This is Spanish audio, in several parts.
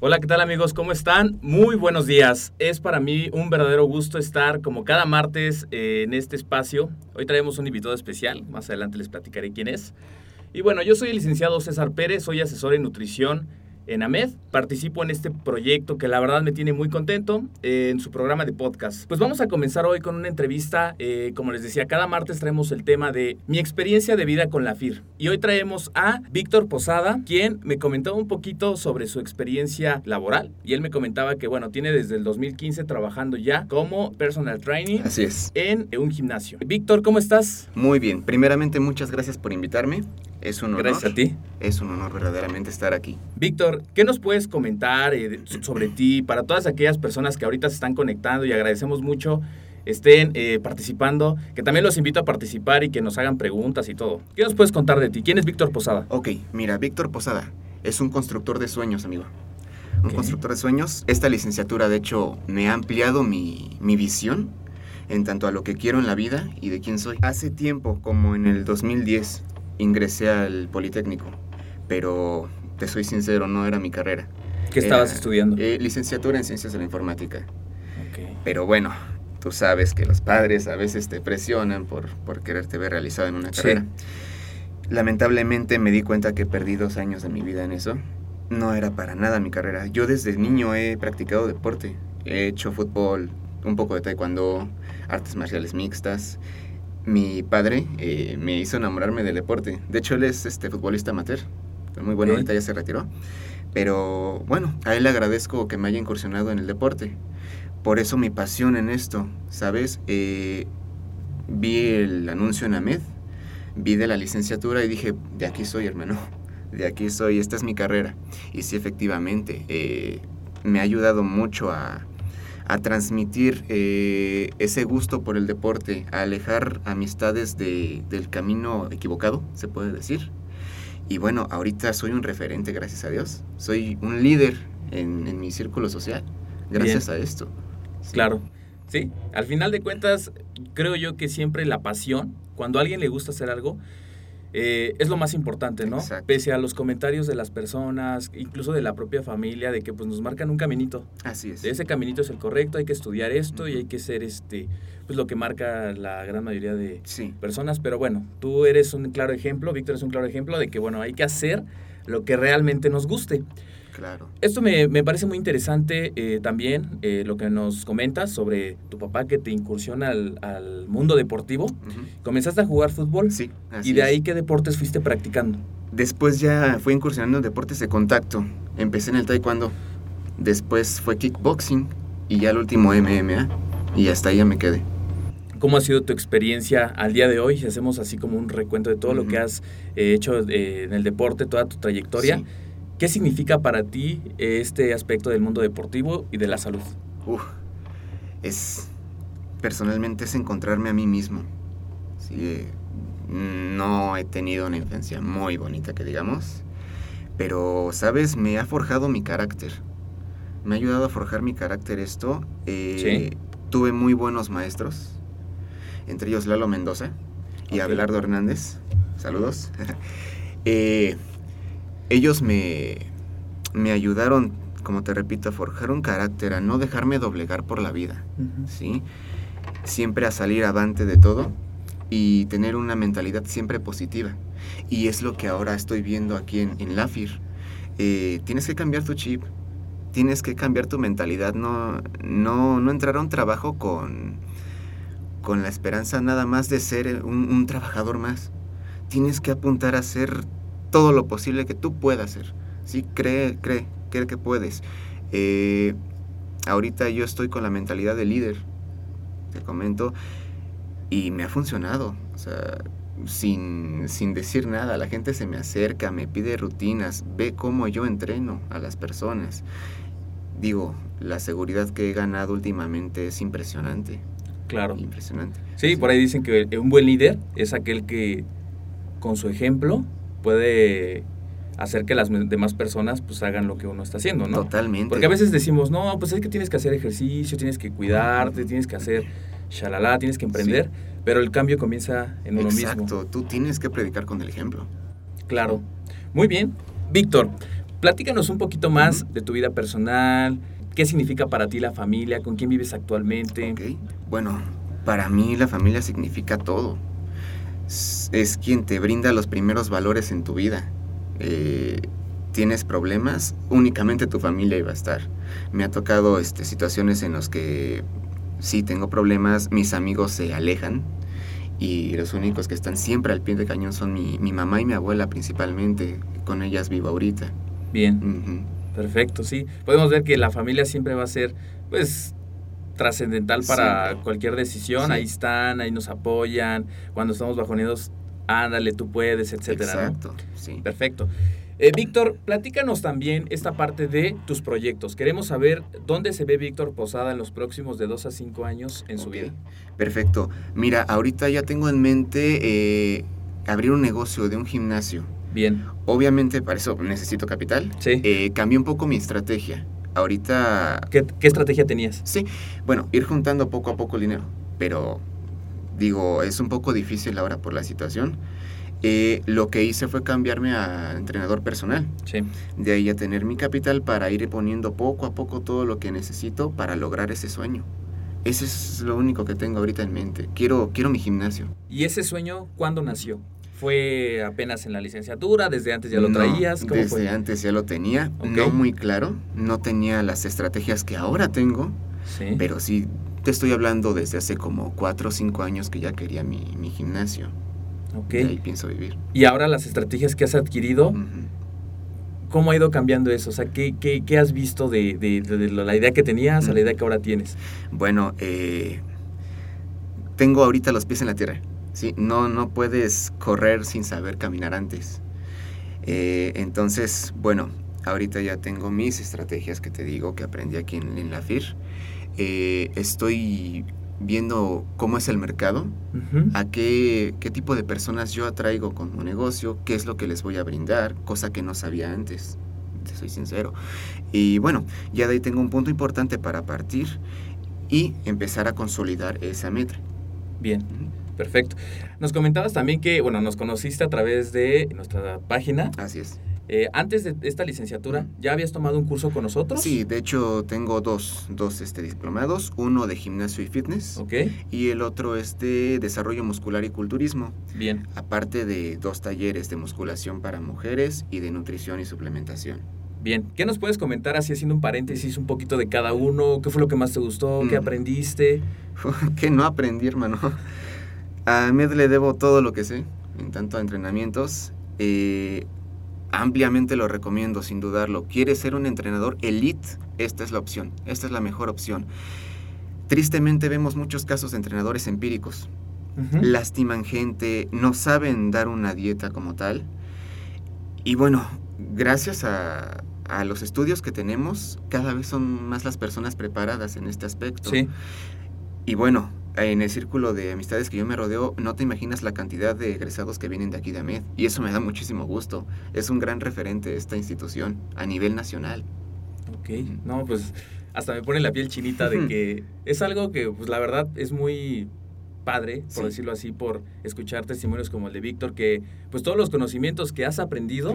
Hola, ¿qué tal amigos? ¿Cómo están? Muy buenos días. Es para mí un verdadero gusto estar como cada martes eh, en este espacio. Hoy traemos un invitado especial, más adelante les platicaré quién es. Y bueno, yo soy el licenciado César Pérez, soy asesor en nutrición en AMED. Participo en este proyecto que la verdad me tiene muy contento eh, en su programa de podcast. Pues vamos a comenzar hoy con una entrevista. Eh, como les decía, cada martes traemos el tema de mi experiencia de vida con la FIR. Y hoy traemos a Víctor Posada, quien me comentaba un poquito sobre su experiencia laboral. Y él me comentaba que, bueno, tiene desde el 2015 trabajando ya como personal training. Así es. En un gimnasio. Víctor, ¿cómo estás? Muy bien. Primeramente, muchas gracias por invitarme. Es un honor. Gracias a ti. Es un honor verdaderamente estar aquí. Víctor, ¿qué nos puedes comentar eh, sobre ti para todas aquellas personas que ahorita se están conectando y agradecemos mucho estén eh, participando, que también los invito a participar y que nos hagan preguntas y todo. ¿Qué nos puedes contar de ti? ¿Quién es Víctor Posada? Ok, mira, Víctor Posada es un constructor de sueños, amigo. Un constructor de sueños. Esta licenciatura, de hecho, me ha ampliado mi, mi visión en tanto a lo que quiero en la vida y de quién soy. Hace tiempo, como en el 2010, ingresé al Politécnico, pero te soy sincero, no era mi carrera. ¿Qué estabas estudiando? Eh, licenciatura en Ciencias de la Informática. Pero bueno, tú sabes que los padres a veces te presionan por, por quererte ver realizado en una carrera. Lamentablemente me di cuenta que perdí dos años de mi vida en eso. No era para nada mi carrera. Yo desde niño he practicado deporte. He hecho fútbol, un poco de taekwondo, artes marciales mixtas mi padre eh, me hizo enamorarme del deporte. De hecho, él es este futbolista amateur. Muy bueno, ahorita ya se retiró. Pero bueno, a él le agradezco que me haya incursionado en el deporte. Por eso mi pasión en esto, ¿sabes? Eh, vi el anuncio en AMED, vi de la licenciatura y dije, de aquí soy, hermano. De aquí soy, esta es mi carrera. Y sí, efectivamente, eh, me ha ayudado mucho a, a transmitir eh, ese gusto por el deporte, a alejar amistades de, del camino equivocado, se puede decir. Y bueno, ahorita soy un referente, gracias a Dios. Soy un líder en, mi círculo social, gracias a esto. Claro, sí. Al final de cuentas, creo yo que siempre la pasión, cuando a alguien le gusta hacer algo, eh, es lo más importante, ¿no? Pese a los comentarios de las personas, incluso de la propia familia, de que pues nos marcan un caminito. Así es. ese caminito es el correcto, hay que estudiar esto y hay que ser este, pues lo que marca la gran mayoría de personas. Pero bueno, tú eres un claro ejemplo, Víctor es un claro ejemplo de que bueno, hay que hacer lo que realmente nos guste. Claro. Esto me, me parece muy interesante eh, también, eh, lo que nos comentas sobre tu papá que te incursiona al, al mundo deportivo. ¿Comenzaste a jugar fútbol? Sí. ¿Y de ahí qué deportes fuiste practicando? Después ya fui incursionando en deportes de contacto. Empecé en el taekwondo. Después fue kickboxing y ya el último MMA. Y hasta ahí ya me quedé. ¿Cómo ha sido tu experiencia al día de hoy? Si hacemos así como un recuento de todo lo que has eh, hecho en el deporte, toda tu trayectoria. ¿Qué significa para ti este aspecto del mundo deportivo y de la salud? Uf, es, personalmente es encontrarme a mí mismo. Sí, no he tenido una infancia muy bonita, que digamos, pero, ¿sabes? Me ha forjado mi carácter. Me ha ayudado a forjar mi carácter esto. Eh, tuve muy buenos maestros, entre ellos Lalo Mendoza y Abelardo Hernández. Saludos. Eh, ellos me, me ayudaron, como te repito, a forjar un carácter, a no dejarme doblegar por la vida, ¿sí? Siempre a salir avante de todo y tener una mentalidad siempre positiva. Y es lo que ahora estoy viendo aquí en, en LAFIR. Eh, tienes que cambiar tu chip, tienes que cambiar tu mentalidad, no, no, no entrar a un trabajo con, con la esperanza nada más de ser un, trabajador más. Tienes que apuntar a hacer todo lo posible que tú puedas hacer. Sí, cree, cree, cree que puedes. Eh, ahorita yo estoy con la mentalidad de líder, te comento, y me ha funcionado. O sea, sin, sin decir nada, la gente se me acerca, me pide rutinas, ve cómo yo entreno a las personas. Digo, la seguridad que he ganado últimamente es impresionante. Claro. Impresionante. Sí, por ahí dicen que un buen líder es aquel que con su ejemplo puede hacer que las demás personas pues hagan lo que uno está haciendo, ¿no? Totalmente. Porque a veces decimos, no, pues es que tienes que hacer ejercicio, tienes que cuidarte, tienes que hacer shalala, tienes que emprender, pero el cambio comienza en uno mismo. Exacto, tú tienes que predicar con el ejemplo. Claro. Muy bien. Víctor, platícanos un poquito más de tu vida personal, qué significa para ti la familia, con quién vives actualmente. Bueno, para mí la familia significa todo. Es quien te brinda los primeros valores en tu vida. Eh, tienes problemas, únicamente tu familia iba a estar. Me ha tocado este, situaciones en las que sí tengo problemas, mis amigos se alejan y los únicos que están siempre al pie de cañón son mi, mamá y mi abuela principalmente, con ellas vivo ahorita. Bien, perfecto, sí. Podemos ver que la familia siempre va a ser, pues, trascendental para cualquier decisión. Ahí están, ahí nos apoyan. Cuando estamos bajoneados, ándale, tú puedes, etcétera. Exacto, sí. Perfecto. Eh, Víctor, platícanos también esta parte de tus proyectos. Queremos saber dónde se ve Víctor Posada en los próximos de dos a cinco años en su vida. Perfecto. Mira, ahorita ya tengo en mente eh, abrir un negocio de un gimnasio. Bien. Obviamente para eso necesito capital. Sí. Eh, cambié un poco mi estrategia. Ahorita... ¿Qué, ¿Qué estrategia tenías? Sí, bueno, ir juntando poco a poco el dinero. Pero digo, es un poco difícil ahora por la situación. Eh, lo que hice fue cambiarme a entrenador personal. Sí. De ahí a tener mi capital para ir poniendo poco a poco todo lo que necesito para lograr ese sueño. Ese es lo único que tengo ahorita en mente. Quiero, quiero mi gimnasio. ¿Y ese sueño cuándo nació? ¿Fue apenas en la licenciatura? ¿Desde antes ya lo traías? desde antes ya lo tenía. No muy claro. No tenía las estrategias que ahora tengo. Sí. Pero sí, te estoy hablando desde hace como cuatro o cinco años que ya quería mi, mi gimnasio. Okay. ahí pienso vivir. Y ahora las estrategias que has adquirido, ¿cómo ha ido cambiando eso? O sea, ¿qué, qué, has visto de, de, la idea que tenías a la idea que ahora tienes? Bueno, eh, tengo ahorita los pies en la tierra. ¿Sí? No, no puedes correr sin saber caminar antes. Eh, entonces, bueno, ahorita ya tengo mis estrategias que te digo que aprendí aquí en, la FIR. Eh, estoy viendo cómo es el mercado, a qué, qué, tipo de personas yo atraigo con mi negocio, qué es lo que les voy a brindar, cosa que no sabía antes, te soy sincero. Y bueno, ya de ahí tengo un punto importante para partir y empezar a consolidar esa meta. Bien. Perfecto. Nos comentabas también que, bueno, nos conociste a través de nuestra página. Así es. Eh, antes de esta licenciatura, ¿ya habías tomado un curso con nosotros? Sí, de hecho tengo dos, dos este, diplomados, uno de gimnasio y fitness okay. y el otro es de desarrollo muscular y culturismo. Bien. Aparte de dos talleres de musculación para mujeres y de nutrición y suplementación. Bien, ¿qué nos puedes comentar así haciendo un paréntesis un poquito de cada uno? ¿Qué fue lo que más te gustó? ¿Qué mm. aprendiste? que no aprendí, hermano. A Med le debo todo lo que sé en tanto a entrenamientos. Eh, ampliamente lo recomiendo, sin dudarlo. ¿Quieres ser un entrenador elite? Esta es la opción, esta es la mejor opción. Tristemente vemos muchos casos de entrenadores empíricos. Lastiman gente, no saben dar una dieta como tal. Y bueno, gracias a, a, los estudios que tenemos, cada vez son más las personas preparadas en este aspecto. Sí. Y bueno, en el círculo de amistades que yo me rodeo, no te imaginas la cantidad de egresados que vienen de aquí de AMED. Y eso me da muchísimo gusto. Es un gran referente esta institución a nivel nacional. Ok, no, pues hasta me pone la piel chinita de que es algo que, pues la verdad, es muy padre, por decirlo así, por escuchar testimonios como el de Víctor, que pues todos los conocimientos que has aprendido,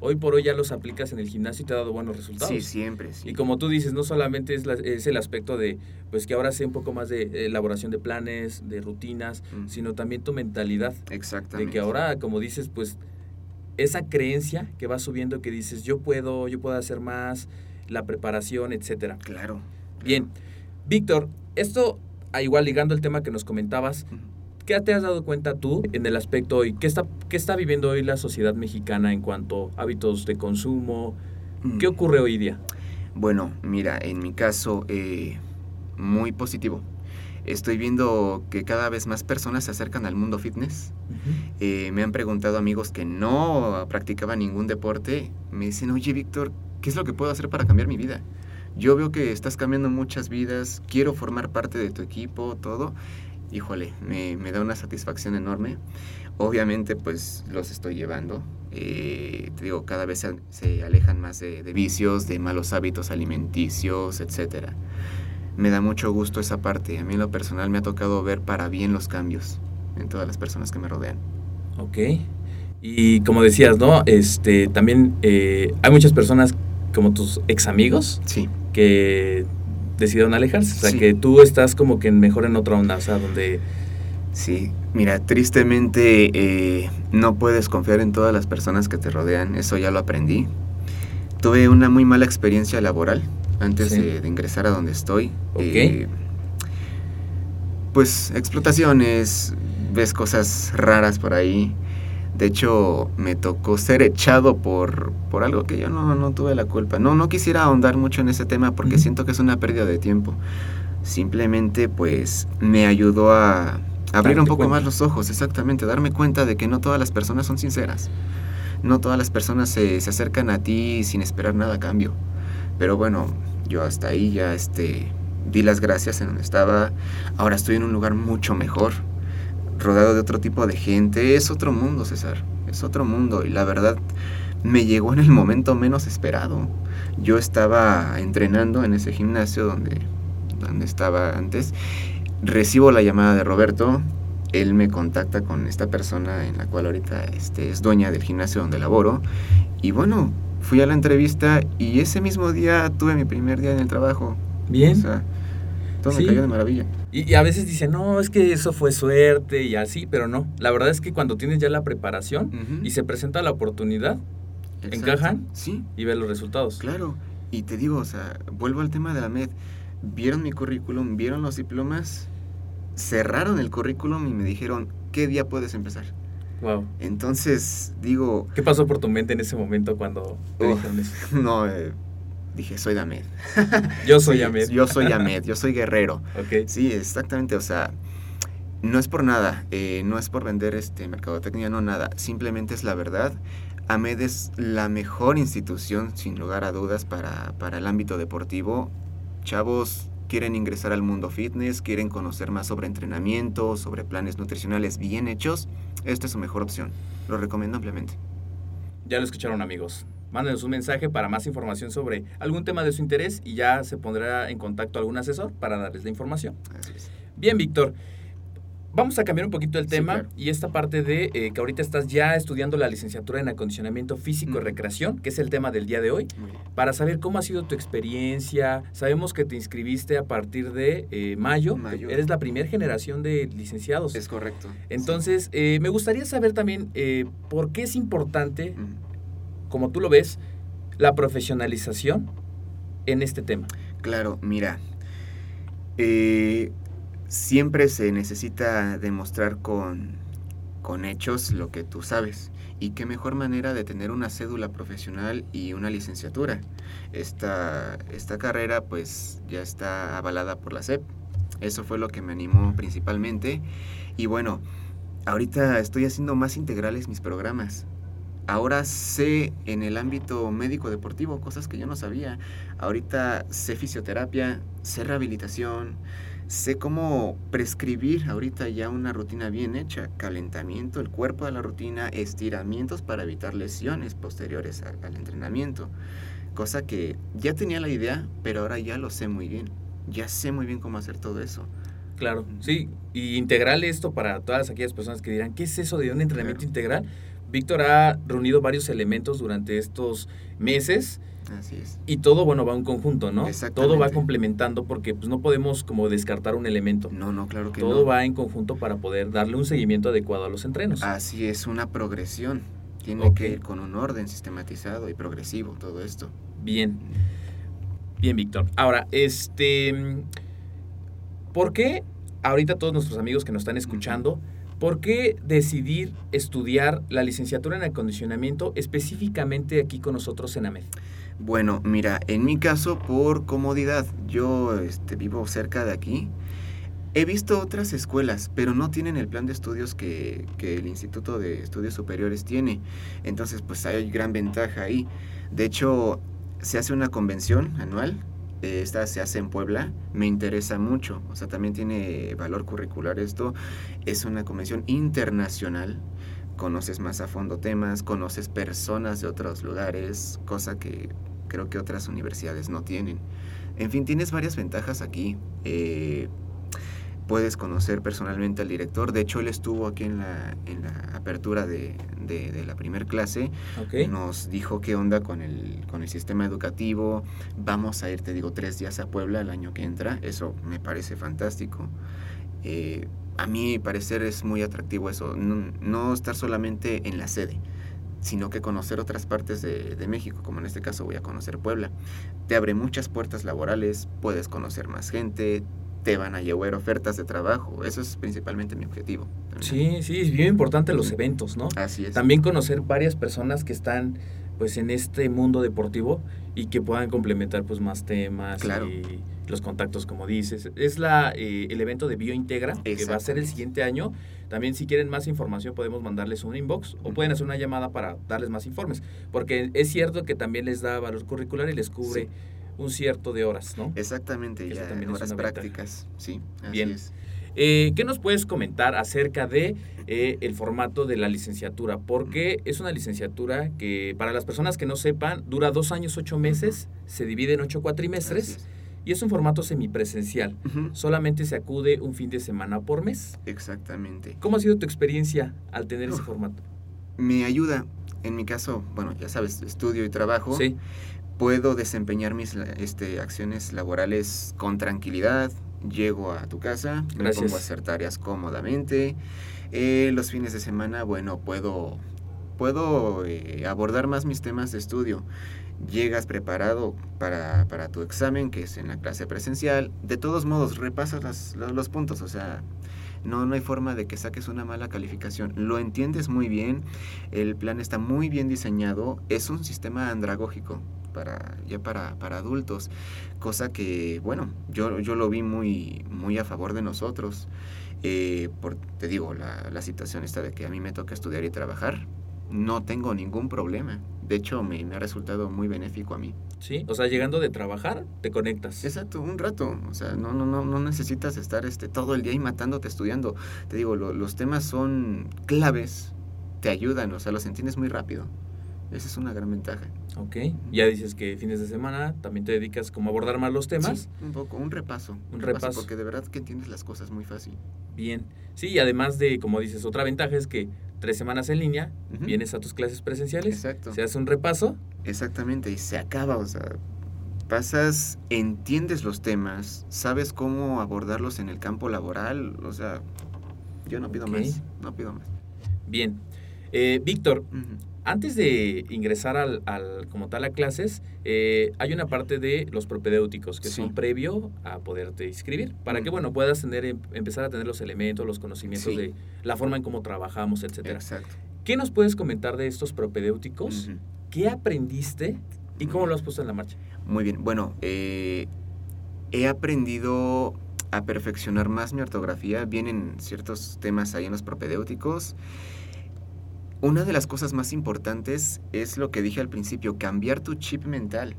hoy por hoy ya los aplicas en el gimnasio y te ha dado buenos resultados. Sí, siempre. Y como tú dices, no solamente es, es, el aspecto de, pues que ahora sé un poco más de elaboración de planes, de rutinas, sino también tu mentalidad. Exactamente. De que ahora, como dices, pues esa creencia que va subiendo que dices, yo puedo, yo puedo hacer más, la preparación, etcétera. Claro. Bien. Víctor, esto igual ligando el tema que nos comentabas, ¿qué te has dado cuenta tú en el aspecto hoy? ¿Qué está, qué está viviendo hoy la sociedad mexicana en cuanto a hábitos de consumo? ¿Qué mm. ocurre hoy día? Bueno, mira, en mi caso, eh, muy positivo. Estoy viendo que cada vez más personas se acercan al mundo fitness. Eh, me han preguntado amigos que no practicaban ningún deporte. Me dicen, oye Víctor, ¿qué es lo que puedo hacer para cambiar mi vida? yo veo que estás cambiando muchas vidas, quiero formar parte de tu equipo, todo. Híjole, me, da una satisfacción enorme. Obviamente, pues los estoy llevando. Eh, te digo, cada vez se, alejan más de, vicios, de malos hábitos alimenticios, etc. Me da mucho gusto esa parte. A mí en lo personal me ha tocado ver para bien los cambios en todas las personas que me rodean. Ok. Y como decías, ¿no? Este, también eh, hay muchas personas como tus ex amigos. Sí que decidieron alejarse. O sea, que tú estás como que mejor en otra onda, o sea, donde... Sí, mira, tristemente eh, no puedes confiar en todas las personas que te rodean, eso ya lo aprendí. Tuve una muy mala experiencia laboral antes de, ingresar a donde estoy. Eh, pues explotaciones, ves cosas raras por ahí. De hecho, me tocó ser echado por, por algo que yo no, no tuve la culpa. No, no quisiera ahondar mucho en ese tema porque siento que es una pérdida de tiempo. Simplemente, pues, me ayudó a abrir un poco más los ojos, exactamente, darme cuenta de que no todas las personas son sinceras. No todas las personas se, se acercan a ti sin esperar nada a cambio. Pero bueno, yo hasta ahí ya este, di las gracias en donde estaba. Ahora estoy en un lugar mucho mejor rodeado de otro tipo de gente. Es otro mundo, César. Es otro mundo. Y la verdad me llegó en el momento menos esperado. Yo estaba entrenando en ese gimnasio donde, donde estaba antes. Recibo la llamada de Roberto. Él me contacta con esta persona en la cual ahorita este, es dueña del gimnasio donde laboro. Y bueno, fui a la entrevista y ese mismo día tuve mi primer día en el trabajo. Bien. O sea, todo me cayó de maravilla. Y, a veces dicen, no, es que eso fue suerte y así, pero no. La verdad es que cuando tienes ya la preparación y se presenta la oportunidad, encajan sí. y ven los resultados. Claro. Y te digo, o sea, vuelvo al tema de la MED. Vieron mi currículum, vieron los diplomas, cerraron el currículum y me dijeron, ¿qué día puedes empezar? Wow. Entonces, digo... ¿Qué pasó por tu mente en ese momento cuando te dijeron eso? No, eh, dije, soy Damed. Yo soy Damed. yo soy Damed, yo soy guerrero. Okay. Sí, exactamente, o sea, no es por nada, eh, no es por vender este mercadotecnia, no nada, simplemente es la verdad. AMED es la mejor institución, sin lugar a dudas, para, para el ámbito deportivo. Chavos quieren ingresar al mundo fitness, quieren conocer más sobre entrenamiento, sobre planes nutricionales bien hechos, esta es su mejor opción. Lo recomiendo ampliamente. Ya lo escucharon amigos mándenos un mensaje para más información sobre algún tema de su interés y ya se pondrá en contacto algún asesor para darles la información. Bien, Víctor. Vamos a cambiar un poquito el tema y esta parte de eh, que ahorita estás ya estudiando la licenciatura en acondicionamiento físico y recreación, que es el tema del día de hoy, para saber cómo ha sido tu experiencia. Sabemos que te inscribiste a partir de eh, mayo. Eres la primera generación de licenciados. Es correcto. Entonces, eh, me gustaría saber también por qué es importante como tú lo ves, la profesionalización en este tema? Claro, mira, eh, siempre se necesita demostrar con, con hechos lo que tú sabes. Y qué mejor manera de tener una cédula profesional y una licenciatura. Esta, esta carrera pues ya está avalada por la SEP. Eso fue lo que me animó principalmente. Y bueno, ahorita estoy haciendo más integrales mis programas ahora sé en el ámbito médico deportivo cosas que yo no sabía. Ahorita sé fisioterapia, sé rehabilitación, sé cómo prescribir ahorita ya una rutina bien hecha, calentamiento, el cuerpo de la rutina, estiramientos para evitar lesiones posteriores al, entrenamiento. cosa que ya tenía la idea, pero ahora ya lo sé muy bien. Ya sé muy bien cómo hacer todo eso. Claro, sí, y integral esto para todas aquellas personas que dirán, ¿qué es eso de un entrenamiento integral? Víctor ha reunido varios elementos durante estos meses. Así es. Y todo, bueno, va en conjunto, ¿no? Todo va complementando porque pues, no podemos como descartar un elemento. No, no, claro que todo no. Todo va en conjunto para poder darle un seguimiento adecuado a los entrenos. Así es, una progresión. Tiene que ir con un orden sistematizado y progresivo todo esto. Bien. Bien, Víctor. Ahora, este... ¿Por qué ahorita todos nuestros amigos que nos están escuchando... ¿Por qué decidir estudiar la licenciatura en acondicionamiento específicamente aquí con nosotros en AMED? Bueno, mira, en mi caso por comodidad, yo este, vivo cerca de aquí. He visto otras escuelas, pero no tienen el plan de estudios que, que, el Instituto de Estudios Superiores tiene. Entonces, pues hay gran ventaja ahí. De hecho, se hace una convención anual esta se hace en Puebla, me interesa mucho. O sea, también tiene valor curricular esto. Es una convención internacional. Conoces más a fondo temas, conoces personas de otros lugares, cosa que creo que otras universidades no tienen. En fin, tienes varias ventajas aquí. Eh, puedes conocer personalmente al director. De hecho, él estuvo aquí en la, en la apertura de, de, la primer clase. Nos dijo qué onda con el, con el sistema educativo. Vamos a ir, te digo, tres días a Puebla el año que entra. Eso me parece fantástico. Eh, a mi parecer es muy atractivo eso. No, no, estar solamente en la sede sino que conocer otras partes de, de, México, como en este caso voy a conocer Puebla. Te abre muchas puertas laborales, puedes conocer más gente, te van a llevar ofertas de trabajo. Eso es principalmente mi objetivo. Sí, sí, es bien importante los eventos, ¿no? Así es. También conocer varias personas que están pues en este mundo deportivo y que puedan complementar pues más temas claro. y los contactos como dices. Es la eh, el evento de Biointegra que va a ser el siguiente año. También si quieren más información podemos mandarles un inbox o pueden hacer una llamada para darles más informes, porque es cierto que también les da valor curricular y les cubre un cierto de horas, ¿no? Exactamente, ya también horas prácticas, sí. Bien. Eh, ¿Qué nos puedes comentar acerca de eh, el formato de la licenciatura? Porque es una licenciatura que, para las personas que no sepan, dura dos años, ocho meses, se divide en ocho cuatrimestres. Y es un formato semipresencial. Solamente se acude un fin de semana por mes. Exactamente. ¿Cómo ha sido tu experiencia al tener ese formato? Me ayuda. En mi caso, bueno, ya sabes, estudio y trabajo. Sí puedo desempeñar mis este, acciones laborales con tranquilidad. Llego a tu casa, me pongo a hacer tareas cómodamente. Eh, los fines de semana, bueno, puedo, puedo eh, abordar más mis temas de estudio. Llegas preparado para, para, tu examen, que es en la clase presencial. De todos modos, repasas las, los, los puntos, o sea, no, no hay forma de que saques una mala calificación. Lo entiendes muy bien, el plan está muy bien diseñado, es un sistema andragógico para, ya para, para adultos, cosa que, bueno, yo, yo lo vi muy, muy a favor de nosotros. Eh, por, te digo, la, la situación está de que a mí me toca estudiar y trabajar, no tengo ningún problema. De hecho, me, me, ha resultado muy benéfico a mí. Sí, o sea, llegando de trabajar, te conectas. Exacto, un rato. O sea, no, no, no, no necesitas estar este, todo el día ahí matándote estudiando. Te digo, lo, los temas son claves, te ayudan, o sea, los entiendes muy rápido. Esa es una gran ventaja. Ok, ya dices que fines de semana también te dedicas como a abordar más los temas. Sí, un poco, un repaso. Un, repaso, Porque de verdad que entiendes las cosas muy fácil. Bien, sí, y además de, como dices, otra ventaja es que tres semanas en línea, vienes a tus clases presenciales, Exacto. se hace un repaso. Exactamente, y se acaba, o sea, pasas, entiendes los temas, sabes cómo abordarlos en el campo laboral, o sea, yo no pido okay. más, no pido más. Bien, eh, Víctor, uh -huh. Antes de ingresar al, al, como tal a clases, eh, hay una parte de los propedéuticos que sí. son previo a poderte inscribir, para mm. que bueno puedas tener em, empezar a tener los elementos, los conocimientos sí. de la forma en cómo trabajamos, etcétera. Exacto. ¿Qué nos puedes comentar de estos propedéuticos? Uh -huh. ¿Qué aprendiste y cómo lo has puesto en la marcha? Muy bien. Bueno, eh, he aprendido a perfeccionar más mi ortografía. Vienen ciertos temas ahí en los propedéuticos. Una de las cosas más importantes es lo que dije al principio, cambiar tu chip mental.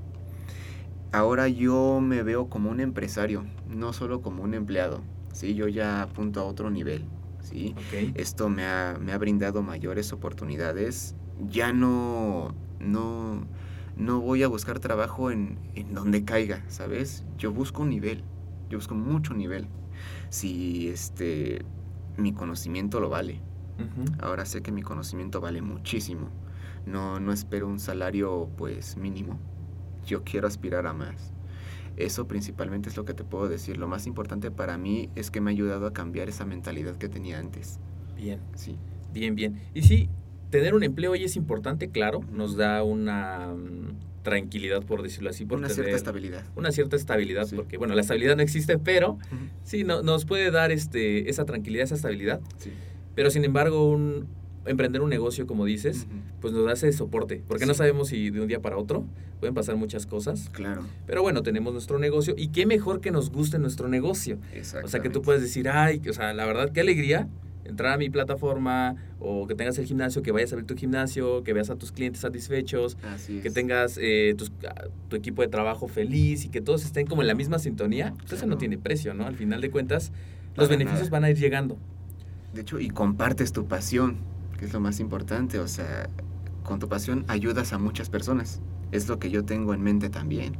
Ahora yo me veo como un empresario, no solo como un empleado. ¿sí? Yo ya apunto a otro nivel. ¿sí? Okay. Esto me ha, me ha, brindado mayores oportunidades. Ya no, no, no voy a buscar trabajo en, en donde caiga, ¿sabes? Yo busco un nivel, yo busco mucho nivel. Si este, mi conocimiento lo vale. Ahora sé que mi conocimiento vale muchísimo. No, no espero un salario pues mínimo. Yo quiero aspirar a más. Eso principalmente es lo que te puedo decir. Lo más importante para mí es que me ha ayudado a cambiar esa mentalidad que tenía antes. Bien. Sí. Bien, bien. Y sí, tener un empleo hoy es importante, claro. Nos da una mm, tranquilidad, por decirlo así. una cierta estabilidad. Una cierta estabilidad, porque, bueno, la estabilidad no existe, pero sí, no, nos puede dar este, esa tranquilidad, esa estabilidad. Sí. Pero sin embargo, un, emprender un negocio, como dices, pues nos da ese soporte, porque no sabemos si de un día para otro pueden pasar muchas cosas. Claro. Pero bueno, tenemos nuestro negocio y qué mejor que nos guste nuestro negocio. O sea, que tú puedes decir, ay, o sea, la verdad, qué alegría entrar a mi plataforma o que tengas el gimnasio, que vayas a ver tu gimnasio, que veas a tus clientes satisfechos, que tengas eh, tu equipo de trabajo feliz y que todos estén como en la misma sintonía, pues eso no tiene precio, ¿no? Al final de cuentas, los beneficios van a ir llegando. De hecho, y compartes tu pasión, que es lo más importante, o sea, con tu pasión ayudas a muchas personas. Es lo que yo tengo en mente también.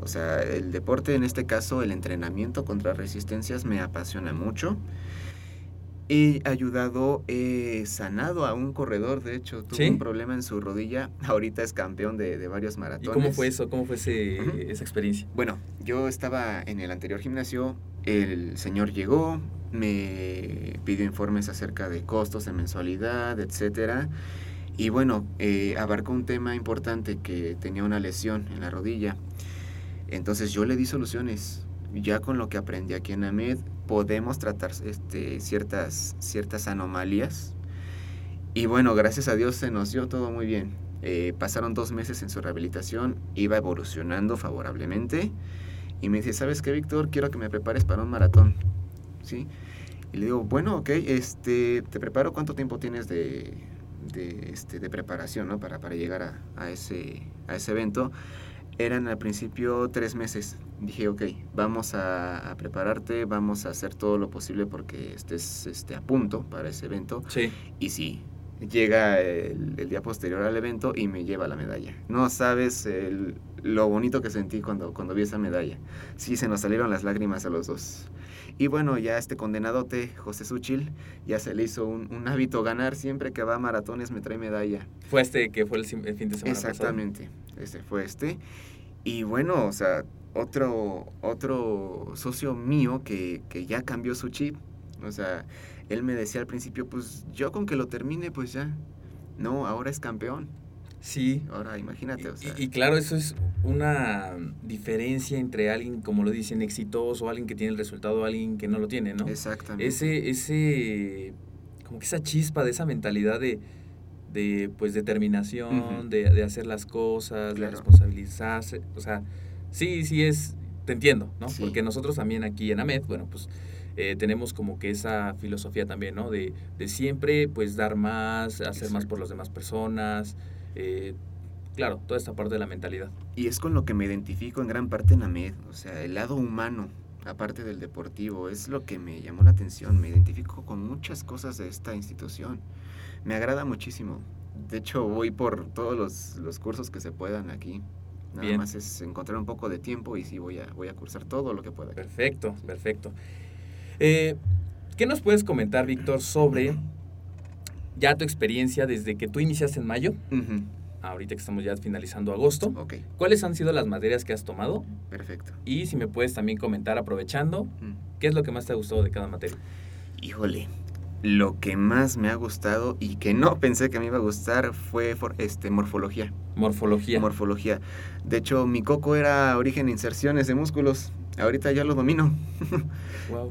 O sea, el deporte, en este caso, el entrenamiento contra resistencias me apasiona mucho. He ayudado, he sanado a un corredor, de hecho, tuvo un problema en su rodilla, ahorita es campeón de, varios maratones. ¿Y cómo fue eso? ¿Cómo fue esa experiencia? Bueno, yo estaba en el anterior gimnasio, el señor llegó, me pidió informes acerca de costos de mensualidad, etcétera. Y bueno, eh, abarcó un tema importante que tenía una lesión en la rodilla. Entonces yo le di soluciones. Ya con lo que aprendí aquí en AMED podemos tratar este, ciertas, ciertas anomalías. Y bueno, gracias a Dios se nos dio todo muy bien. Eh, pasaron dos meses en su rehabilitación, iba evolucionando favorablemente. Y me dice, ¿sabes qué, Víctor? Quiero que me prepares para un maratón. ¿Sí? Y le digo, bueno, ok, este, te preparo cuánto tiempo tienes de, de, este, de preparación, ¿no? Para, para llegar a, a, ese, a ese evento. Eran al principio tres meses. Dije, ok, vamos a, a, prepararte, vamos a hacer todo lo posible porque estés este, a punto para ese evento. Sí. Y sí, llega el, el, día posterior al evento y me lleva la medalla. No sabes el, lo bonito que sentí cuando, cuando vi esa medalla. Sí, se nos salieron las lágrimas a los dos. Y bueno, ya este condenadote, José Suchil, ya se le hizo un, hábito ganar. Siempre que va a maratones me trae medalla. ¿Fue este que fue el, fin de semana Exactamente, ese fue este. Y bueno, o sea, otro, otro socio mío que, que ya cambió su chip. O sea, él me decía al principio, pues yo con que lo termine, pues ya. No, ahora es campeón. Sí. Ahora imagínate. O sea. y, claro, eso es una diferencia entre alguien, como lo dicen, exitoso, alguien que tiene el resultado, alguien que no lo tiene, ¿no? Exactamente. Ese, ese, como que esa chispa de esa mentalidad de, de pues, determinación, de, de, hacer las cosas, de responsabilizarse, o sea, sí, sí es, te entiendo, ¿no? Porque nosotros también aquí en AMED, bueno, pues eh, tenemos como que esa filosofía también, ¿no? De, de siempre, pues, dar más, hacer más por las demás personas, eh, claro, toda esta parte de la mentalidad. Y es con lo que me identifico en gran parte en AMED, o sea, el lado humano, aparte del deportivo, es lo que me llamó la atención, me identifico con muchas cosas de esta institución, me agrada muchísimo. De hecho, voy por todos los, los cursos que se puedan aquí. Nada más es encontrar un poco de tiempo y sí voy a, voy a cursar todo lo que pueda. Perfecto, perfecto. Eh, ¿Qué nos puedes comentar, Víctor, sobre ya tu experiencia desde que tú iniciaste en mayo? ahorita que estamos ya finalizando agosto. ¿Cuáles han sido las materias que has tomado? Perfecto. Y si me puedes también comentar, aprovechando, ¿qué es lo que más te ha gustado de cada materia? Híjole, lo que más me ha gustado y que no pensé que me iba a gustar fue este, morfología. Morfología. Morfología. De hecho, mi coco era origen e inserciones de músculos. Ahorita ya lo domino.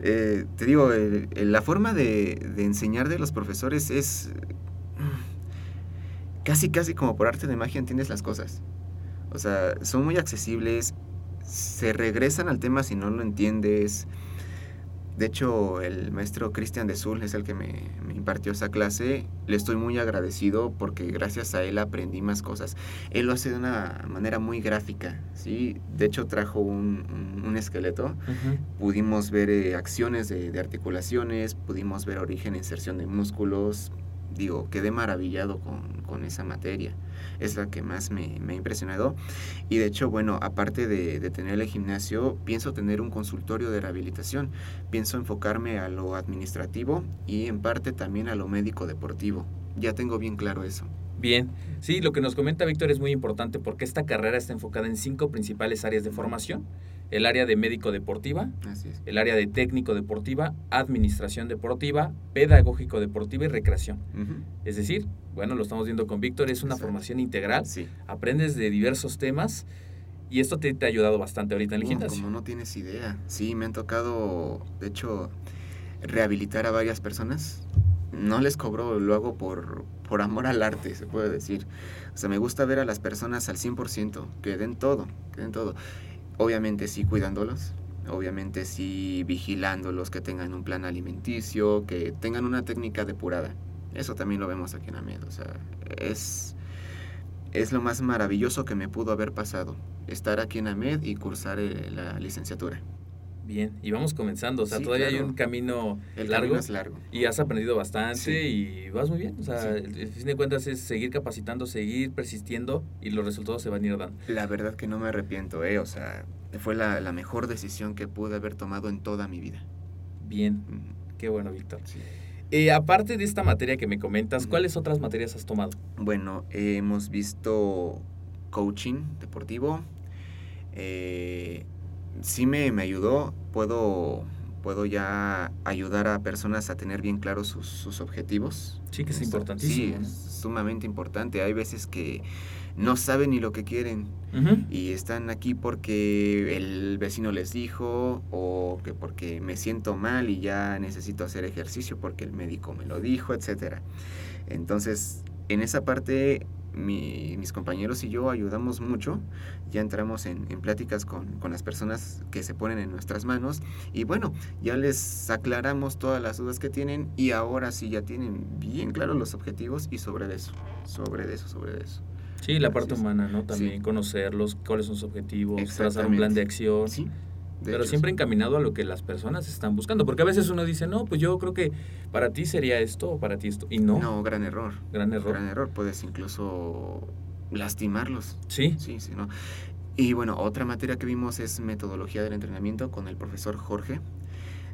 Eh, te digo, la forma de, de enseñar de los profesores es casi, casi como por arte de magia entiendes las cosas. O sea, son muy accesibles, se regresan al tema si no lo entiendes. De hecho, el maestro Cristian de Sul es el que me, impartió esa clase. Le estoy muy agradecido porque gracias a él aprendí más cosas. Él lo hace de una manera muy gráfica, ¿sí? De hecho, trajo un, un, esqueleto. Pudimos ver eh, acciones de, de, articulaciones, pudimos ver origen e inserción de músculos, digo, quedé maravillado con, con esa materia. Es la que más me, me ha impresionado. Y de hecho, bueno, aparte de, de, tener el gimnasio, pienso tener un consultorio de rehabilitación. Pienso enfocarme a lo administrativo y en parte también a lo médico deportivo. Ya tengo bien claro eso. Bien, sí, lo que nos comenta Víctor es muy importante porque esta carrera está enfocada en cinco principales áreas de formación. El área de médico deportiva, el área de técnico deportiva, administración deportiva, pedagógico deportiva y recreación. Es decir, bueno, lo estamos viendo con Víctor, es una formación integral, sí. aprendes de diversos temas y esto te, te, ha ayudado bastante ahorita en el gimnasio. Como no tienes idea, sí, me han tocado, de hecho, rehabilitar a varias personas no les cobro, lo hago por, por amor al arte, se puede decir. O sea, me gusta ver a las personas al 100%, que den todo, que den todo. Obviamente sí cuidándolos, obviamente sí vigilándolos, que tengan un plan alimenticio, que tengan una técnica depurada. Eso también lo vemos aquí en AMED, o sea, es, es lo más maravilloso que me pudo haber pasado, estar aquí en AMED y cursar eh, la licenciatura. Bien, y vamos comenzando, o sea, sí, todavía claro. hay un camino el largo. Camino es largo. Y has aprendido bastante sí. y vas muy bien. O sea, sí. el fin de cuentas es seguir capacitando, seguir persistiendo y los resultados se van a ir dando. La verdad que no me arrepiento, ¿eh? O sea, fue la, la mejor decisión que pude haber tomado en toda mi vida. Bien, mm. qué bueno, Víctor. Eh, aparte de esta materia que me comentas. ¿cuáles otras materias has tomado? Bueno, eh, hemos visto coaching deportivo, eh, sí me, me ayudó, puedo, puedo ya ayudar a personas a tener bien claros sus, sus objetivos. Sí, que es importantísimo. Sí, es sumamente importante. Hay veces que no saben ni lo que quieren uh -huh. y están aquí porque el vecino les dijo o que porque me siento mal y ya necesito hacer ejercicio porque el médico me lo dijo, etcétera. Entonces, en esa parte mi, mis compañeros y yo ayudamos mucho, ya entramos en, en pláticas con, con, las personas que se ponen en nuestras manos y bueno, ya les aclaramos todas las dudas que tienen y ahora sí ya tienen bien claros los objetivos y sobre eso, sobre eso, sobre eso. Sí, la parte humana, ¿no? También sí. conocerlos, cuáles son sus objetivos, trazar un plan de acción. Sí. De pero hecho, siempre sí. encaminado a lo que las personas están buscando. Porque a veces uno dice, no, pues yo creo que para ti sería esto o para ti esto. Y no. No, gran error. Gran error. Gran error. Puedes incluso lastimarlos. Sí. Sí, sí, ¿no? Y bueno, otra materia que vimos es metodología del entrenamiento con el profesor Jorge.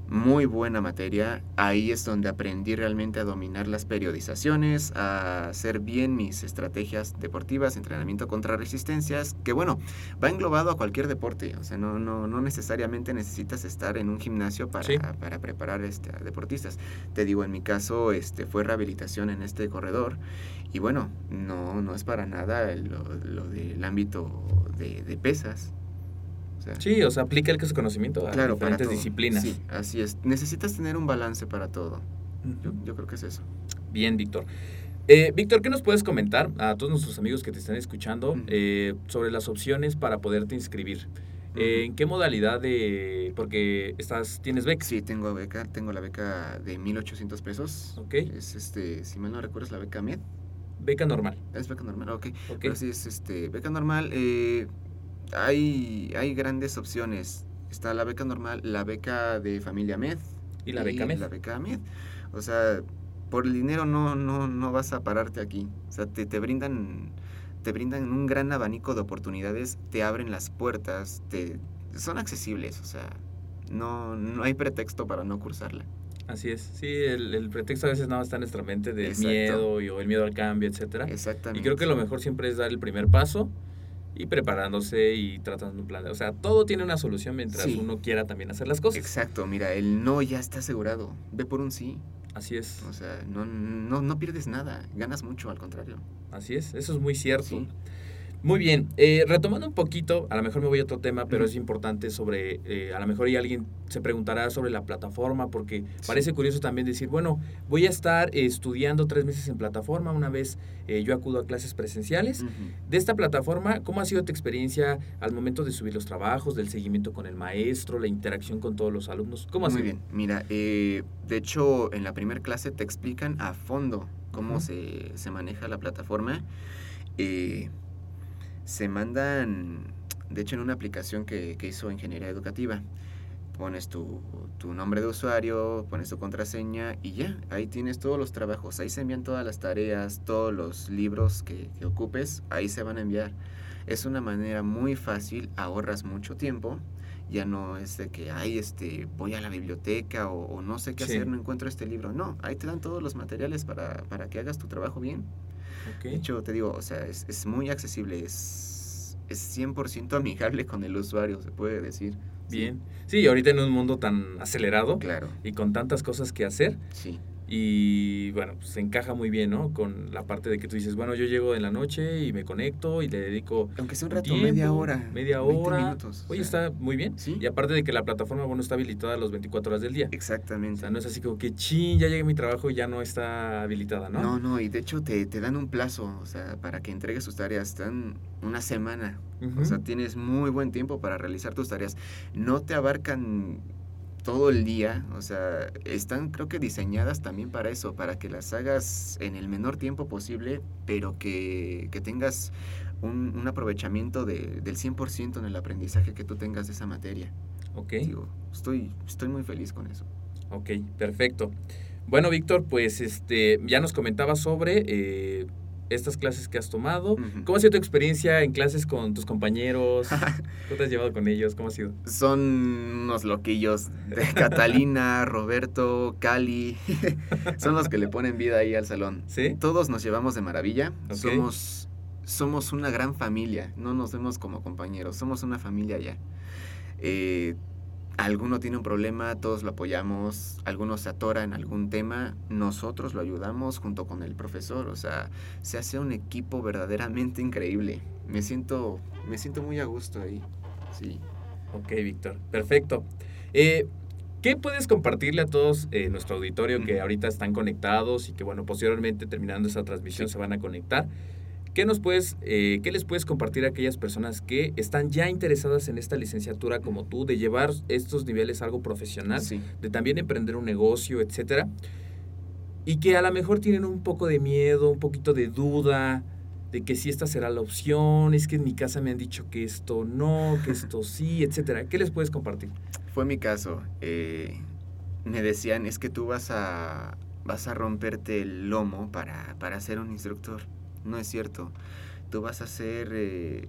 Muy buena materia. Ahí es donde aprendí realmente a dominar las periodizaciones, a hacer bien mis estrategias deportivas, entrenamiento contra resistencias, que bueno, va englobado a cualquier deporte. O sea, no, no, no necesariamente necesitas estar en un gimnasio para, sí. para preparar este, a deportistas. Te digo, en mi caso este, fue rehabilitación en este corredor. Y bueno, no, no es para nada lo, lo del ámbito de, de pesas. Sea, sí, o sea, aplica el conocimiento a claro, diferentes disciplinas. Sí, así es. Necesitas tener un balance para todo. Uh -huh. yo, yo, creo que es eso. Bien, Víctor. Eh, Víctor, ¿qué nos puedes comentar a todos nuestros amigos que te están escuchando uh -huh. eh, sobre las opciones para poderte inscribir? Uh -huh. eh, ¿En qué modalidad de...? Porque estás, ¿tienes beca? Sí, tengo beca. Tengo la beca de 1,800 pesos. Ok. Es, este, si mal no recuerdo, es la beca MED. Beca normal. Es beca normal, ok. okay. Pero sí, es este, beca normal. Eh, hay, hay grandes opciones. Está la beca normal, la beca de familia MED. ¿Y la beca MED? La beca MED. O sea, por el dinero no, no, no vas a pararte aquí. O sea, te, te brindan te brindan un gran abanico de oportunidades, te abren las puertas, te, son accesibles, o sea, no, no hay pretexto para no cursarla. Así es, sí, el, el, pretexto a veces nada más está en nuestra mente del Exacto. miedo y, o el miedo al cambio, etcétera. Exactamente. Y creo que lo mejor siempre es dar el primer paso y preparándose y tratando un plan. O sea, todo tiene una solución mientras sí. uno quiera también hacer las cosas. Exacto, mira, el no ya está asegurado. Ve por un sí. Así es. O sea, no, no, no pierdes nada, ganas mucho, al contrario. Así es, eso es muy cierto. Sí. Muy bien, eh, retomando un poquito, a lo mejor me voy a otro tema, pero uh -huh. es importante sobre, eh, a lo mejor y alguien se preguntará sobre la plataforma, porque sí. parece curioso también decir, bueno, voy a estar eh, estudiando tres meses en plataforma, una vez eh, yo acudo a clases presenciales. Uh -huh. De esta plataforma, ¿cómo ha sido tu experiencia al momento de subir los trabajos, del seguimiento con el maestro, la interacción con todos los alumnos? ¿Cómo ha Muy sido? bien, mira, eh, de hecho, en la primera clase te explican a fondo cómo uh -huh. se, se, maneja la plataforma. Eh, se mandan, de hecho en una aplicación que, que hizo Ingeniería Educativa, pones tu, tu, nombre de usuario, pones tu contraseña y ya, ahí tienes todos los trabajos, ahí se envían todas las tareas, todos los libros que, que ocupes, ahí se van a enviar. Es una manera muy fácil, ahorras mucho tiempo ya no es de que, ay, este, voy a la biblioteca o, no sé qué hacer, no encuentro este libro. No, ahí te dan todos los materiales para, para que hagas tu trabajo bien. De hecho, te digo, o sea, es, es muy accesible, es, es 100% amigable con el usuario, se puede decir. Bien. Sí. sí, ahorita en un mundo tan acelerado claro. y con tantas cosas que hacer. Sí. Y bueno, pues se encaja muy bien, ¿no? Con la parte de que tú dices, bueno, yo llego en la noche y me conecto y le dedico. Aunque sea un rato, media hora. Media hora. Minutos, Oye, está muy bien. ¿Sí? Y aparte de que la plataforma, bueno, está habilitada las 24 horas del día. Exactamente. O sea, no es así como que, chin, ya llegué a mi trabajo y ya no está habilitada, ¿no? No, no, y de hecho te, te dan un plazo, o sea, para que entregues tus tareas. Dan una semana. O sea, tienes muy buen tiempo para realizar tus tareas. No te abarcan todo el día, o sea, están creo que diseñadas también para eso, para que las hagas en el menor tiempo posible, pero que, que tengas un, un aprovechamiento de, del 100% en el aprendizaje que tú tengas de esa materia. Ok. Digo, estoy, estoy muy feliz con eso. Ok, perfecto. Bueno, Víctor, pues este, ya nos comentabas sobre... Eh, estas clases que has tomado. ¿Cómo ha sido tu experiencia en clases con tus compañeros? ¿Cómo te has llevado con ellos? ¿Cómo ha sido? Son unos loquillos de Catalina, Roberto, Cali. Son los que le ponen vida ahí al salón. ¿Sí? Todos nos llevamos de maravilla. Somos, somos una gran familia. No nos vemos como compañeros. Somos una familia ya. Eh, alguno tiene un problema, todos lo apoyamos, alguno se atora en algún tema, nosotros lo ayudamos junto con el profesor, o sea, se hace un equipo verdaderamente increíble. Me siento, me siento muy a gusto ahí, sí. Ok, Víctor, perfecto. Eh, ¿Qué puedes compartirle a todos eh, nuestro auditorio que ahorita están conectados y que, bueno, posteriormente terminando esa transmisión se van a conectar? ¿Qué, nos puedes, eh, ¿Qué les puedes compartir a aquellas personas que están ya interesadas en esta licenciatura como tú, de llevar estos niveles a algo profesional, de también emprender un negocio, etcétera? Y que a lo mejor tienen un poco de miedo, un poquito de duda, de que si esta será la opción, es que en mi casa me han dicho que esto no, que esto sí, etcétera. ¿Qué les puedes compartir? Fue mi caso. Eh, me decían, es que tú vas a, vas a romperte el lomo para, para ser un instructor no es cierto. Tú vas a ser, eh,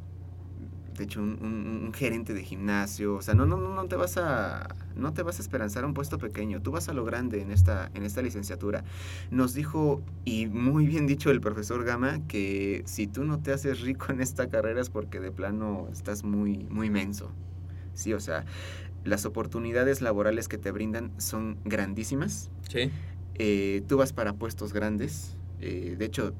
de hecho, un, gerente de gimnasio. O sea, no, no, no te vas a, no te vas a esperanzar a un puesto pequeño. Tú vas a lo grande en esta, en esta licenciatura. Nos dijo, y muy bien dicho el profesor Gama, que si tú no te haces rico en esta carrera es porque de plano estás muy, muy menso. Sí, o sea, las oportunidades laborales que te brindan son grandísimas. Sí. Eh, tú vas para puestos grandes. Eh, de hecho,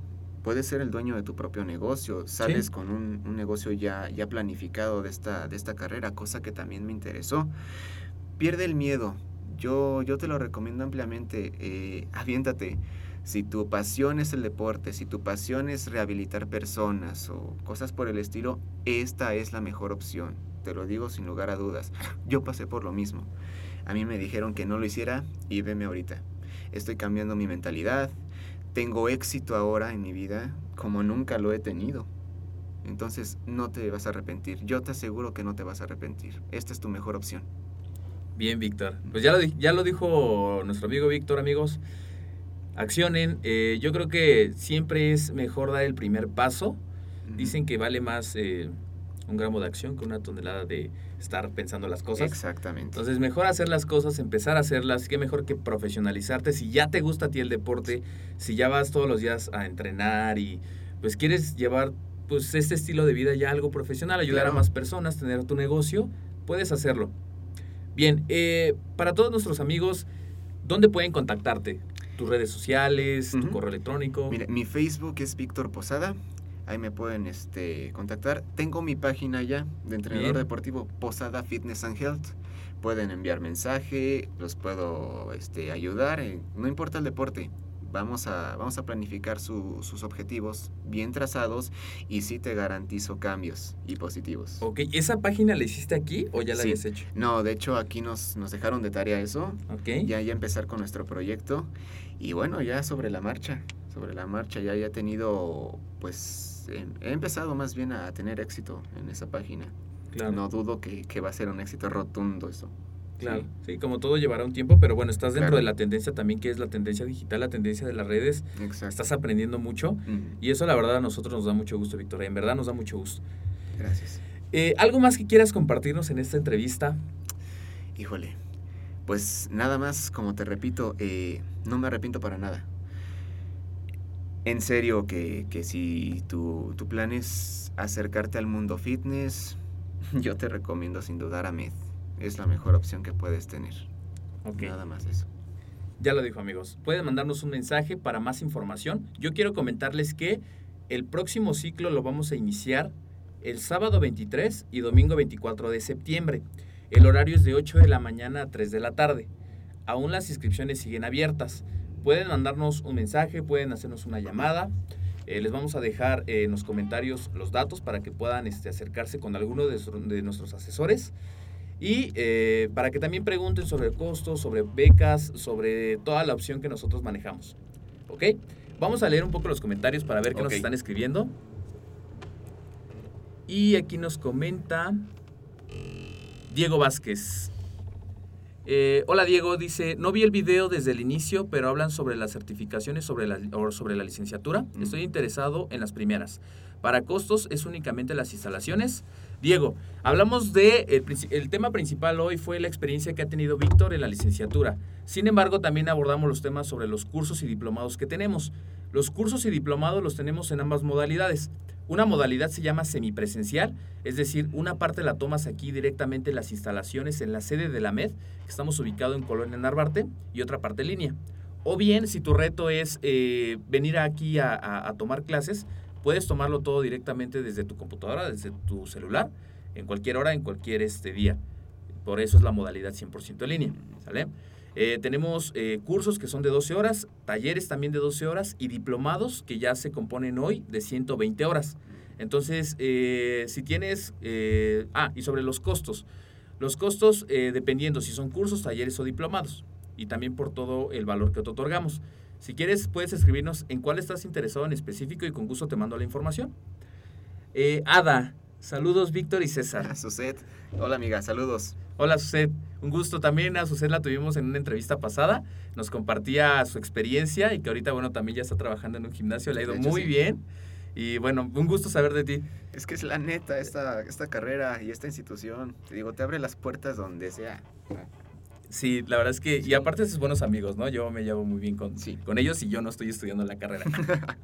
puedes ser el dueño de tu propio negocio, sales con un, negocio ya, ya planificado de esta, de esta carrera, cosa que también me interesó. Pierde el miedo, yo, yo te lo recomiendo ampliamente, eh, aviéntate. Si tu pasión es el deporte, si tu pasión es rehabilitar personas o cosas por el estilo, esta es la mejor opción. Te lo digo sin lugar a dudas. Yo pasé por lo mismo. A mí me dijeron que no lo hiciera y veme ahorita. Estoy cambiando mi mentalidad, tengo éxito ahora en mi vida como nunca lo he tenido. Entonces no te vas a arrepentir. Yo te aseguro que no te vas a arrepentir. Esta es tu mejor opción. Bien, Víctor. Pues ya lo, ya lo dijo nuestro amigo Víctor, amigos. Accionen. Eh, yo creo que siempre es mejor dar el primer paso. Dicen que vale más eh, un gramo de acción que una tonelada de, estar pensando las cosas. Exactamente. Entonces, mejor hacer las cosas, empezar a hacerlas, qué mejor que profesionalizarte. Si ya te gusta a ti el deporte, si ya vas todos los días a entrenar y pues quieres llevar pues este estilo de vida ya algo profesional, ayudar a más personas, tener tu negocio, puedes hacerlo. Bien, eh, para todos nuestros amigos, ¿dónde pueden contactarte? ¿Tus redes sociales, tu correo electrónico? Mira, mi Facebook es Víctor Posada, Ahí me pueden este, contactar. Tengo mi página ya de entrenador deportivo Posada Fitness and Health. Pueden enviar mensaje, los puedo este, ayudar. no importa el deporte, vamos a, vamos a planificar sus objetivos bien trazados y sí te garantizo cambios y positivos. Ok, ¿esa página la hiciste aquí o ya la habías hecho? No, de hecho aquí nos, nos dejaron de tarea eso. Ok. Ya, ya empezar con nuestro proyecto y bueno, ya sobre la marcha, sobre la marcha ya he tenido pues he empezado más bien a tener éxito en esa página. No dudo que, va a ser un éxito rotundo eso. Claro, sí. como todo llevará un tiempo, pero bueno, estás dentro de la tendencia también, que es la tendencia digital, la tendencia de las redes. Exacto. Estás aprendiendo mucho y eso la verdad a nosotros nos da mucho gusto, Victoria, en verdad nos da mucho gusto. Gracias. Eh, ¿Algo más que quieras compartirnos en esta entrevista? Híjole, pues nada más, como te repito, eh, no me arrepiento para nada. En serio, que, que si tu, tu plan es acercarte al mundo fitness, yo te recomiendo sin dudar a Med es la mejor opción que puedes tener. Nada más eso. Ya lo dijo amigos. Pueden mandarnos un mensaje para más información. Yo quiero comentarles que el próximo ciclo lo vamos a iniciar el sábado 23 y domingo 24 de septiembre. El horario es de 8 de la mañana a 3 de la tarde. Aún las inscripciones siguen abiertas. Pueden mandarnos un mensaje, pueden hacernos una llamada. Eh, les vamos a dejar eh, en los comentarios los datos para que puedan este, acercarse con alguno de, de nuestros asesores y eh, para que también pregunten sobre costos, sobre becas, sobre toda la opción que nosotros manejamos. ¿Ok? Vamos a leer un poco los comentarios para ver qué nos están escribiendo. Y aquí nos comenta Diego Vázquez. Eh, hola Diego, dice, no vi el video desde el inicio, pero hablan sobre las certificaciones sobre la, sobre la licenciatura. Estoy interesado en las primeras. Para costos es únicamente las instalaciones. Diego, hablamos de, el, tema principal hoy fue la experiencia que ha tenido Víctor en la licenciatura. Sin embargo, también abordamos los temas sobre los cursos y diplomados que tenemos. Los cursos y diplomados los tenemos en ambas modalidades. Una modalidad se llama semipresencial, es decir, una parte la tomas aquí directamente en las instalaciones en la sede de la MED, que estamos ubicados en Colonia Narvarte, y otra parte en línea. O bien, si tu reto es eh, venir aquí a, tomar clases, puedes tomarlo todo directamente desde tu computadora, desde tu celular, en cualquier hora, en cualquier este día. Por eso es la modalidad 100% en línea. ¿sale? Eh, tenemos eh, cursos que son de 12 horas, talleres también de 12 horas y diplomados que ya se componen hoy de 120 horas. Entonces, eh, si tienes... ah, y sobre los costos. Los costos dependiendo si son cursos, talleres o diplomados. Y también por todo el valor que te otorgamos. Si quieres, puedes escribirnos en cuál estás interesado en específico y con gusto te mando la información. Ada, saludos Víctor y César. Suset, hola amiga, saludos. Hola Suset, un gusto también. A Suset la tuvimos en una entrevista pasada. Nos compartía su experiencia y que ahorita, bueno, también ya está trabajando en un gimnasio. Le ha ido muy bien. Y bueno, un gusto saber de ti. Es que es la neta esta, esta carrera y esta institución. Te digo, te abre las puertas donde sea. Sí, la verdad es que, y aparte es buenos amigos, ¿no? Yo me llevo muy bien con, con ellos y yo no estoy estudiando la carrera.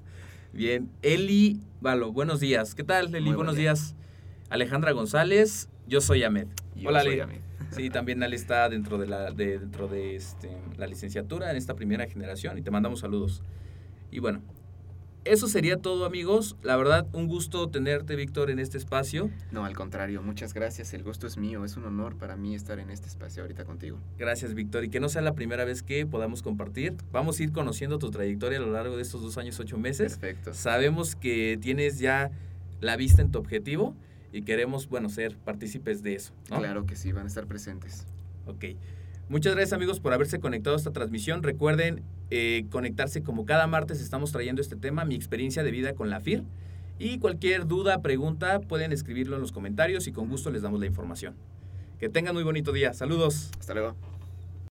bien, Eli Valo, buenos días. ¿Qué tal, Eli? buenos días. Alejandra González, yo soy Ahmed. Hola, Ale. Sí, también Ale está dentro de la, dentro de este, la licenciatura en esta primera generación y te mandamos saludos. Y bueno, eso sería todo, amigos. La verdad, un gusto tenerte, Víctor, en este espacio. No, al contrario, muchas gracias. El gusto es mío. Es un honor para mí estar en este espacio ahorita contigo. Gracias, Víctor. Y que no sea la primera vez que podamos compartir. Vamos a ir conociendo tu trayectoria a lo largo de estos dos años, ocho meses. Perfecto. Sabemos que tienes ya la vista en tu objetivo y queremos, bueno, ser partícipes de eso. Claro que sí, van a estar presentes. Ok. Muchas gracias amigos por haberse conectado a esta transmisión. Recuerden eh, conectarse como cada martes estamos trayendo este tema, mi experiencia de vida con la FIR. Y cualquier duda, pregunta, pueden escribirlo en los comentarios y con gusto les damos la información. Que tengan muy bonito día. Saludos. Hasta luego.